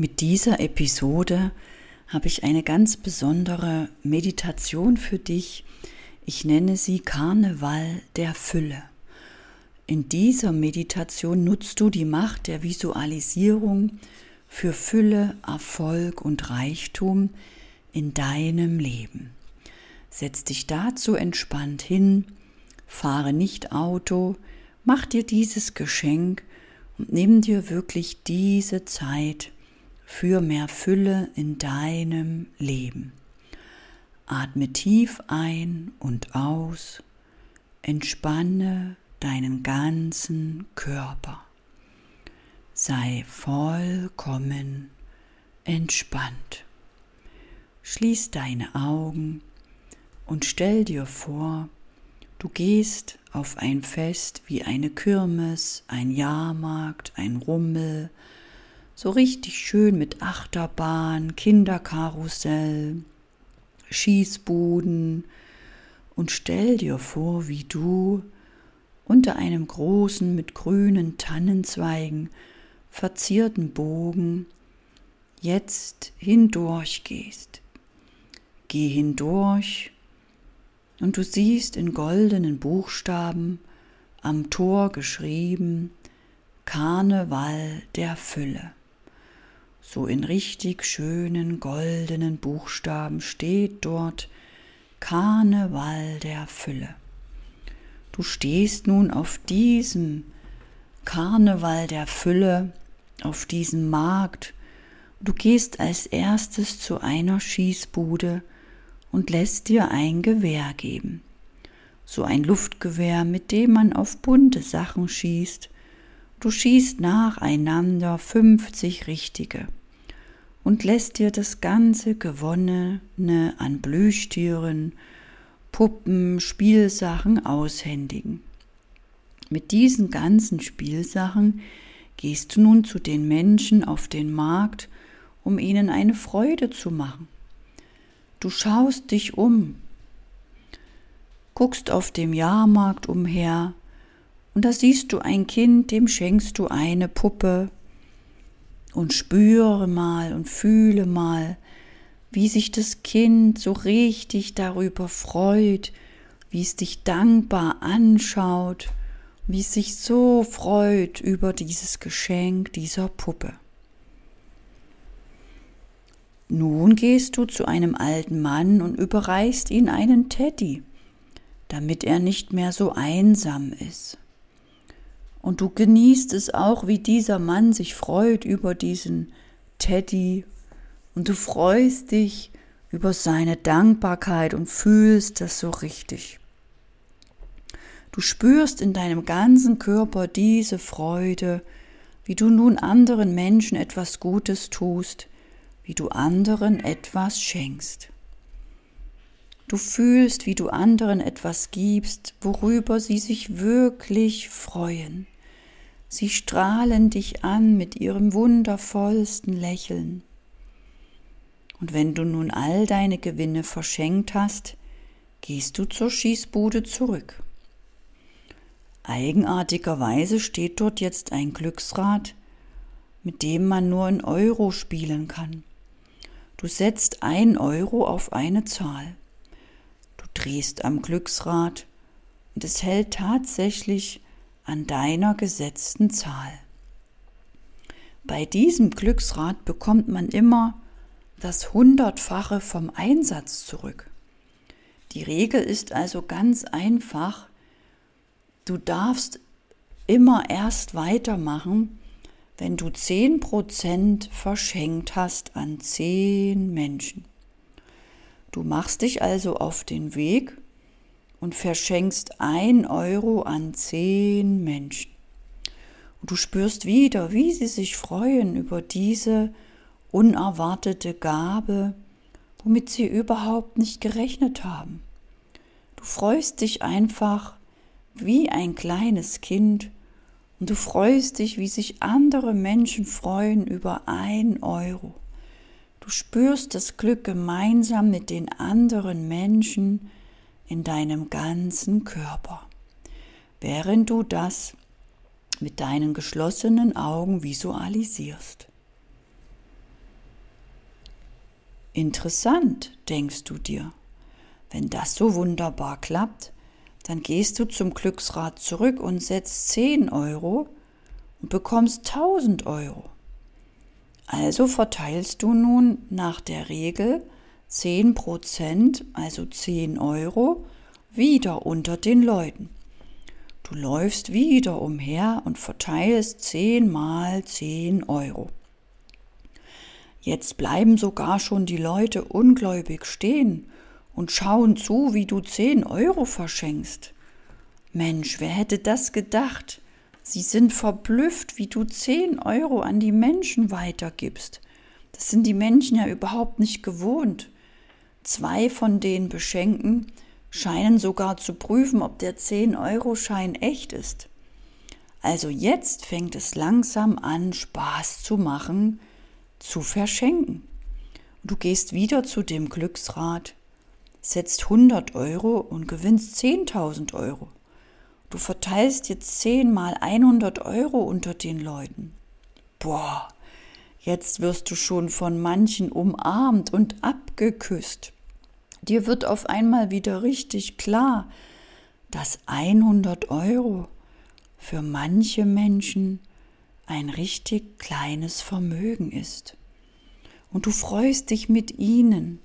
Mit dieser Episode habe ich eine ganz besondere Meditation für dich. Ich nenne sie Karneval der Fülle. In dieser Meditation nutzt du die Macht der Visualisierung für Fülle, Erfolg und Reichtum in deinem Leben. Setz dich dazu entspannt hin, fahre nicht Auto, mach dir dieses Geschenk und nimm dir wirklich diese Zeit für mehr Fülle in deinem Leben. Atme tief ein und aus, entspanne deinen ganzen Körper. Sei vollkommen entspannt. Schließ deine Augen und stell dir vor, du gehst auf ein Fest wie eine Kirmes, ein Jahrmarkt, ein Rummel, so richtig schön mit Achterbahn, Kinderkarussell, Schießbuden und stell dir vor, wie du unter einem großen mit grünen Tannenzweigen verzierten Bogen jetzt hindurch gehst. Geh hindurch und du siehst in goldenen Buchstaben am Tor geschrieben Karneval der Fülle. So in richtig schönen goldenen Buchstaben steht dort Karneval der Fülle. Du stehst nun auf diesem Karneval der Fülle, auf diesem Markt. Du gehst als erstes zu einer Schießbude und lässt dir ein Gewehr geben. So ein Luftgewehr, mit dem man auf bunte Sachen schießt Du schießt nacheinander 50 richtige und lässt dir das ganze Gewonnene an Blühstieren, Puppen, Spielsachen aushändigen. Mit diesen ganzen Spielsachen gehst du nun zu den Menschen auf den Markt, um ihnen eine Freude zu machen. Du schaust dich um, guckst auf dem Jahrmarkt umher, und da siehst du ein Kind, dem schenkst du eine Puppe und spüre mal und fühle mal, wie sich das Kind so richtig darüber freut, wie es dich dankbar anschaut, wie es sich so freut über dieses Geschenk dieser Puppe. Nun gehst du zu einem alten Mann und überreichst ihn einen Teddy, damit er nicht mehr so einsam ist. Und du genießt es auch, wie dieser Mann sich freut über diesen Teddy. Und du freust dich über seine Dankbarkeit und fühlst das so richtig. Du spürst in deinem ganzen Körper diese Freude, wie du nun anderen Menschen etwas Gutes tust, wie du anderen etwas schenkst. Du fühlst, wie du anderen etwas gibst, worüber sie sich wirklich freuen. Sie strahlen dich an mit ihrem wundervollsten Lächeln. Und wenn du nun all deine Gewinne verschenkt hast, gehst du zur Schießbude zurück. Eigenartigerweise steht dort jetzt ein Glücksrad, mit dem man nur in Euro spielen kann. Du setzt ein Euro auf eine Zahl. Drehst am Glücksrad und es hält tatsächlich an deiner gesetzten Zahl. Bei diesem Glücksrad bekommt man immer das Hundertfache vom Einsatz zurück. Die Regel ist also ganz einfach. Du darfst immer erst weitermachen, wenn du 10% verschenkt hast an 10 Menschen. Du machst dich also auf den Weg und verschenkst ein Euro an zehn Menschen. Und du spürst wieder, wie sie sich freuen über diese unerwartete Gabe, womit sie überhaupt nicht gerechnet haben. Du freust dich einfach wie ein kleines Kind und du freust dich, wie sich andere Menschen freuen über ein Euro. Du spürst das Glück gemeinsam mit den anderen Menschen, in deinem ganzen Körper, während du das mit deinen geschlossenen Augen visualisierst. Interessant, denkst du dir. Wenn das so wunderbar klappt, dann gehst du zum Glücksrad zurück und setzt 10 Euro und bekommst 1000 Euro. Also verteilst du nun nach der Regel 10 Prozent, also 10 Euro, wieder unter den Leuten. Du läufst wieder umher und verteilst 10 mal 10 Euro. Jetzt bleiben sogar schon die Leute ungläubig stehen und schauen zu, wie du 10 Euro verschenkst. Mensch, wer hätte das gedacht? Sie sind verblüfft, wie du 10 Euro an die Menschen weitergibst. Das sind die Menschen ja überhaupt nicht gewohnt. Zwei von den Beschenken scheinen sogar zu prüfen, ob der 10-Euro-Schein echt ist. Also jetzt fängt es langsam an, Spaß zu machen, zu verschenken. Du gehst wieder zu dem Glücksrad, setzt 100 Euro und gewinnst 10.000 Euro. Du verteilst jetzt 10 mal 100 Euro unter den Leuten. Boah, jetzt wirst du schon von manchen umarmt und abgeküsst. Dir wird auf einmal wieder richtig klar, dass 100 Euro für manche Menschen ein richtig kleines Vermögen ist. Und du freust dich mit ihnen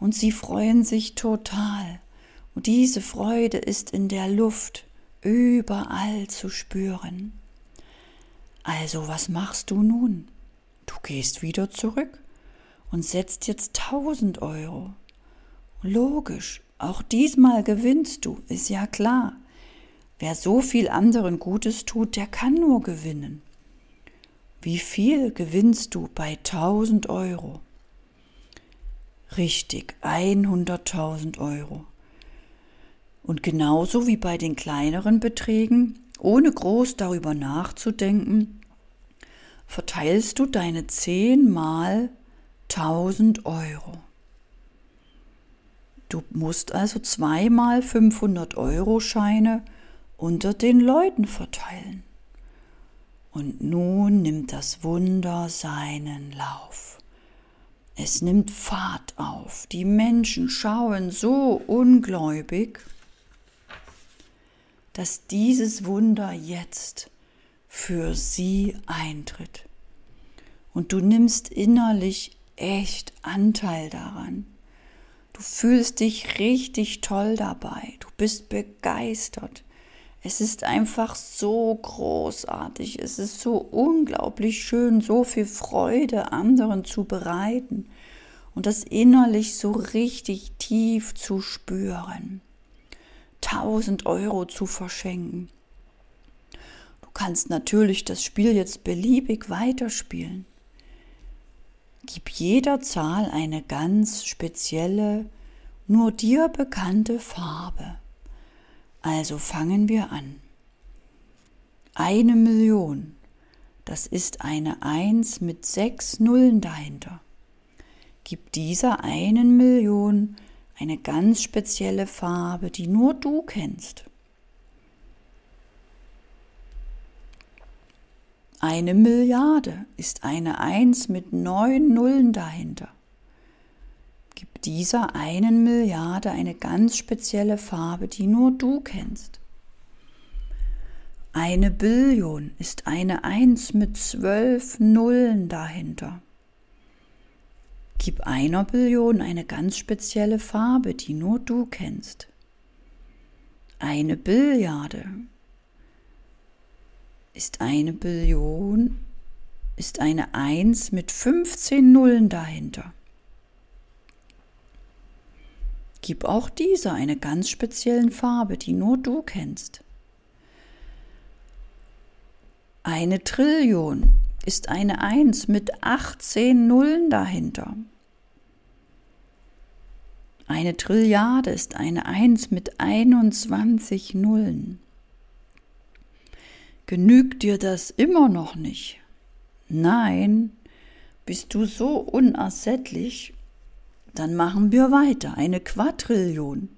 und sie freuen sich total. Und diese Freude ist in der Luft überall zu spüren. Also was machst du nun? Du gehst wieder zurück und setzt jetzt tausend Euro. Logisch, auch diesmal gewinnst du, ist ja klar. Wer so viel anderen Gutes tut, der kann nur gewinnen. Wie viel gewinnst du bei tausend Euro? Richtig, 100.000 Euro. Und genauso wie bei den kleineren Beträgen, ohne groß darüber nachzudenken, verteilst du deine 10 mal 1000 Euro. Du musst also zweimal 500 Euro Scheine unter den Leuten verteilen. Und nun nimmt das Wunder seinen Lauf. Es nimmt Fahrt auf. Die Menschen schauen so ungläubig dass dieses Wunder jetzt für sie eintritt. Und du nimmst innerlich echt Anteil daran. Du fühlst dich richtig toll dabei. Du bist begeistert. Es ist einfach so großartig. Es ist so unglaublich schön, so viel Freude anderen zu bereiten und das innerlich so richtig tief zu spüren. 1000 Euro zu verschenken. Du kannst natürlich das Spiel jetzt beliebig weiterspielen. Gib jeder Zahl eine ganz spezielle, nur dir bekannte Farbe. Also fangen wir an. Eine Million, das ist eine Eins mit sechs Nullen dahinter. Gib dieser einen Million eine ganz spezielle Farbe, die nur du kennst. Eine Milliarde ist eine Eins mit neun Nullen dahinter. Gib dieser einen Milliarde eine ganz spezielle Farbe, die nur du kennst. Eine Billion ist eine Eins mit zwölf Nullen dahinter. Gib einer Billion eine ganz spezielle Farbe, die nur du kennst. Eine Billiarde ist eine Billion, ist eine Eins mit 15 Nullen dahinter. Gib auch dieser eine ganz speziellen Farbe, die nur du kennst. Eine Trillion ist eine Eins mit 18 Nullen dahinter. Eine Trilliarde ist eine Eins mit 21 Nullen. Genügt dir das immer noch nicht? Nein, bist du so unersättlich? Dann machen wir weiter. Eine Quadrillion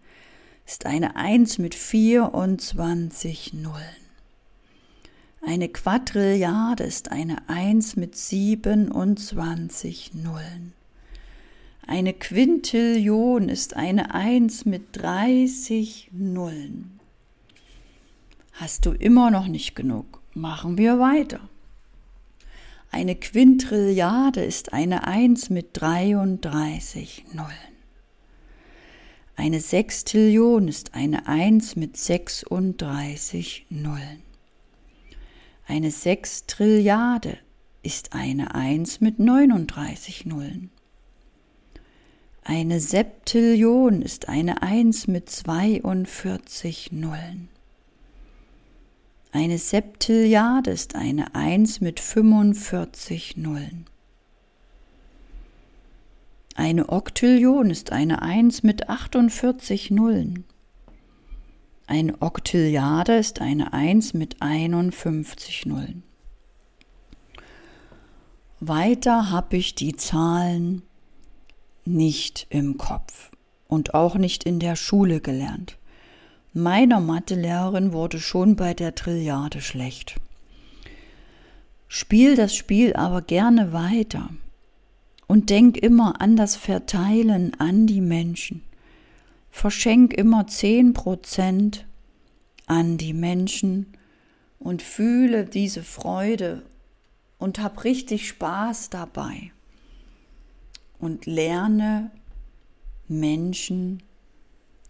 ist eine Eins mit 24 Nullen. Eine Quadrilliarde ist eine Eins mit 27 Nullen. Eine Quintillion ist eine Eins mit 30 Nullen. Hast du immer noch nicht genug? Machen wir weiter. Eine Quintrilliarde ist eine Eins mit 33 Nullen. Eine Sextillion ist eine Eins mit 36 Nullen. Eine Sextrilliarde ist eine Eins mit 39 Nullen. Eine Septillion ist eine Eins mit 42 Nullen. Eine Septilliarde ist eine Eins mit 45 Nullen. Eine Oktillion ist eine Eins mit 48 Nullen. Eine Oktilliarde ist eine Eins mit 51 Nullen. Weiter habe ich die Zahlen nicht im Kopf und auch nicht in der Schule gelernt. Meiner Mathelehrerin wurde schon bei der Trilliarde schlecht. Spiel das Spiel aber gerne weiter und denk immer an das Verteilen an die Menschen. Verschenk immer zehn Prozent an die Menschen und fühle diese Freude und hab richtig Spaß dabei und lerne Menschen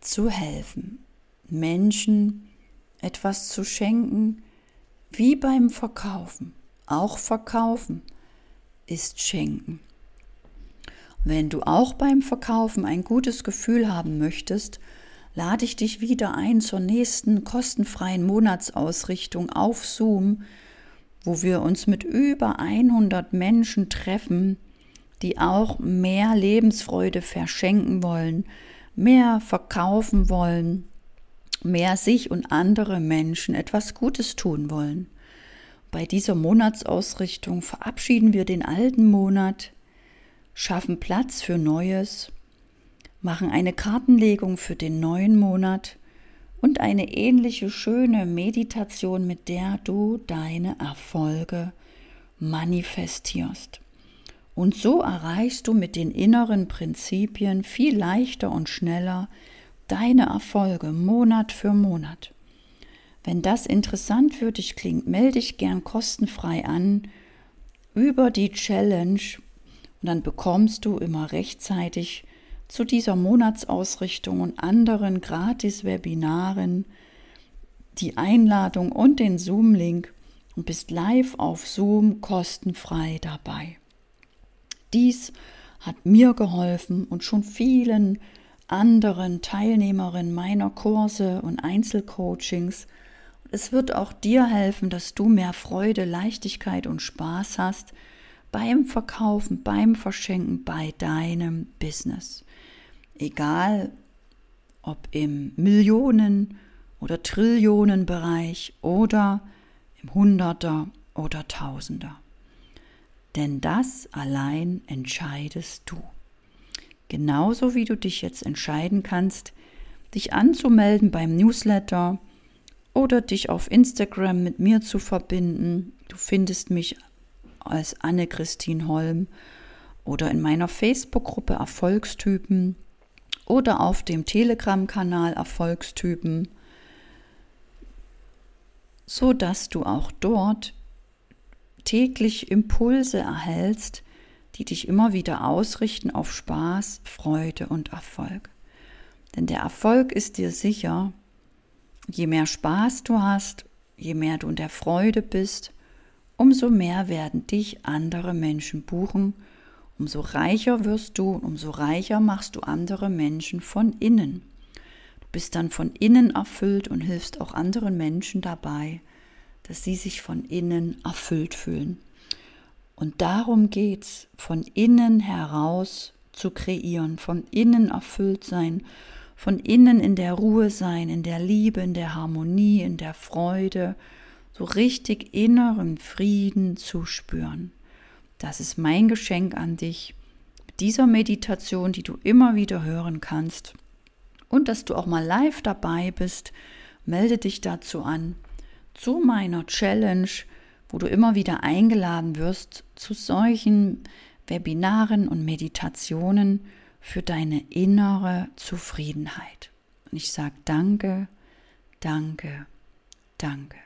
zu helfen, Menschen etwas zu schenken, wie beim Verkaufen. Auch verkaufen ist schenken. Wenn du auch beim Verkaufen ein gutes Gefühl haben möchtest, lade ich dich wieder ein zur nächsten kostenfreien Monatsausrichtung auf Zoom, wo wir uns mit über 100 Menschen treffen, die auch mehr Lebensfreude verschenken wollen, mehr verkaufen wollen, mehr sich und andere Menschen etwas Gutes tun wollen. Bei dieser Monatsausrichtung verabschieden wir den alten Monat, schaffen Platz für Neues, machen eine Kartenlegung für den neuen Monat und eine ähnliche schöne Meditation, mit der du deine Erfolge manifestierst. Und so erreichst du mit den inneren Prinzipien viel leichter und schneller deine Erfolge Monat für Monat. Wenn das interessant für dich klingt, melde dich gern kostenfrei an über die Challenge und dann bekommst du immer rechtzeitig zu dieser Monatsausrichtung und anderen Gratis-Webinaren die Einladung und den Zoom-Link und bist live auf Zoom kostenfrei dabei. Dies hat mir geholfen und schon vielen anderen Teilnehmerinnen meiner Kurse und Einzelcoachings. Es wird auch dir helfen, dass du mehr Freude, Leichtigkeit und Spaß hast beim Verkaufen, beim Verschenken, bei deinem Business. Egal ob im Millionen- oder Trillionenbereich oder im Hunderter- oder Tausender denn das allein entscheidest du. Genauso wie du dich jetzt entscheiden kannst, dich anzumelden beim Newsletter oder dich auf Instagram mit mir zu verbinden. Du findest mich als Anne-Christine Holm oder in meiner Facebook-Gruppe Erfolgstypen oder auf dem Telegram-Kanal Erfolgstypen, so dass du auch dort täglich Impulse erhältst, die dich immer wieder ausrichten auf Spaß, Freude und Erfolg. Denn der Erfolg ist dir sicher, je mehr Spaß du hast, je mehr du in der Freude bist, umso mehr werden dich andere Menschen buchen, umso reicher wirst du, umso reicher machst du andere Menschen von innen. Du bist dann von innen erfüllt und hilfst auch anderen Menschen dabei, dass sie sich von innen erfüllt fühlen. Und darum geht's, von innen heraus zu kreieren, von innen erfüllt sein, von innen in der Ruhe sein, in der Liebe, in der Harmonie, in der Freude, so richtig inneren Frieden zu spüren. Das ist mein Geschenk an dich, dieser Meditation, die du immer wieder hören kannst. Und dass du auch mal live dabei bist, melde dich dazu an zu meiner Challenge, wo du immer wieder eingeladen wirst zu solchen Webinaren und Meditationen, für deine innere Zufriedenheit. Und ich sage danke, danke, danke.